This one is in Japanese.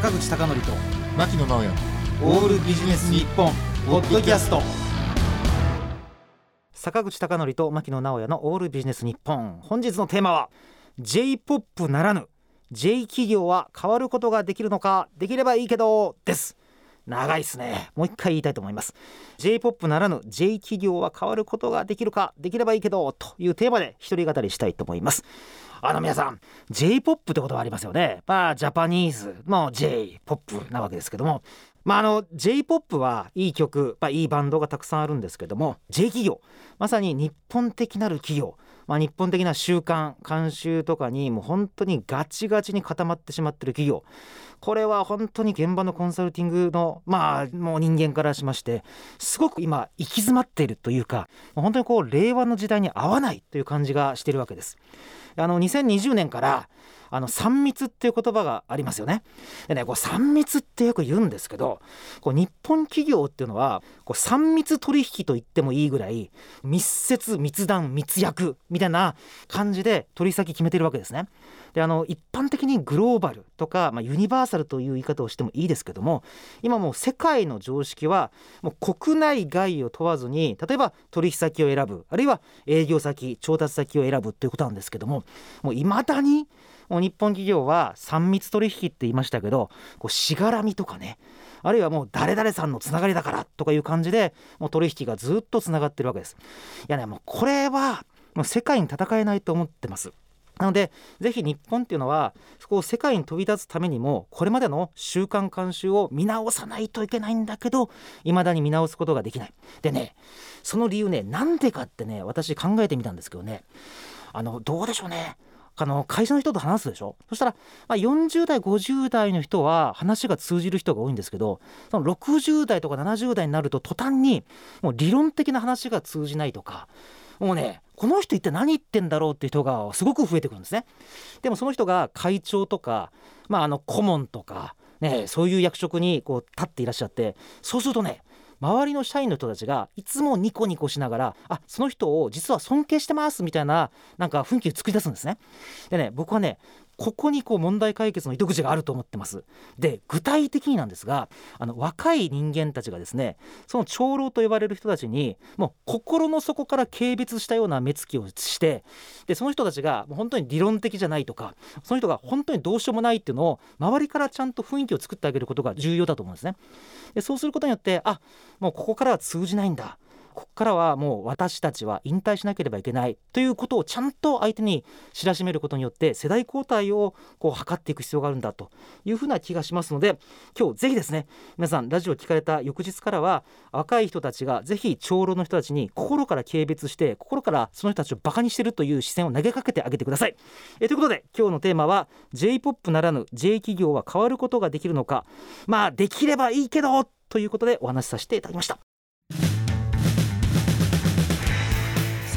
坂口孝則と牧野直哉。オールビジネス日本ポッドキャスト。坂口孝則と牧野直哉のオールビジネス日本。本日のテーマは J-POP ならぬ J 企業は変わることができるのかできればいいけどです。長いですね。もう一回言いたいと思います。J-POP ならぬ J 企業は変わることができるかできればいいけどというテーマで一人語りしたいと思いますあの皆さん J-POP ってことはありますよね。まあジャパニーズの J-POP なわけですけども。まああの J-POP はいい曲、まあ、いいバンドがたくさんあるんですけども J 企業。まさに日本的なる企業。まあ、日本的な習慣慣習とかにもう本当にガチガチに固まってしまってる企業これは本当に現場のコンサルティングのまあもう人間からしましてすごく今行き詰まっているというか本当にこう令和の時代に合わないという感じがしているわけです。あの2020年からあの3密っていう言葉がありますよね。でねこう3密ってよく言うんですけどこう日本企業っていうのはこう3密取引と言ってもいいぐらい密接密談密約みたいな感じで取り先決めてるわけですね。であの一般的にグローバルとか、まあ、ユニバーサルという言い方をしてもいいですけども今もう世界の常識はもう国内外を問わずに例えば取引先を選ぶあるいは営業先調達先を選ぶということなんですけどももういまだにもう日本企業は3密取引って言いましたけどこうしがらみとかねあるいはもう誰々さんのつながりだからとかいう感じでもう取引がずっとつながってるわけです。いやねもうこれはもう世界に戦えないと思ってます。なのでぜひ日本っていうのはそこを世界に飛び立つためにもこれまでの習慣慣習を見直さないといけないんだけど未だに見直すことができない。でねその理由ねなんでかってね私考えてみたんですけどねあのどうでしょうねあの会社の人と話すでしょ？そしたら、まあ、40代50代の人は話が通じる人が多いんですけどその60代とか70代になると途端にもう理論的な話が通じないとかもうねこの人一体何言ってんだろうっていう人がすごく増えてくるんですね。でもその人が会長とか、まあ、あの顧問とか、ね、そういう役職にこう立っていらっしゃってそうするとね周りの社員の人たちがいつもニコニコしながらあその人を実は尊敬してますみたいななんか雰囲気を作り出すんですね。でね僕はねここにこう問題解決の糸口があると思ってます。で具体的になんですがあの若い人間たちがですねその長老と呼ばれる人たちにもう心の底から軽蔑したような目つきをしてでその人たちがもう本当に理論的じゃないとかその人が本当にどうしようもないっていうのを周りからちゃんと雰囲気を作ってあげることが重要だと思うんですね。でそうすることによってあもうここからは通じないんだここからはもう私たちは引退しなければいけないということをちゃんと相手に知らしめることによって世代交代をこう図っていく必要があるんだというふうな気がしますので今日ぜひですね皆さんラジオ聞かれた翌日からは若い人たちがぜひ長老の人たちに心から軽蔑して心からその人たちをバカにしてるという視線を投げかけてあげてください。えということで今日のテーマは J-POP ならぬ J 企業は変わることができるのかまあできればいいけどということでお話しさせていただきました。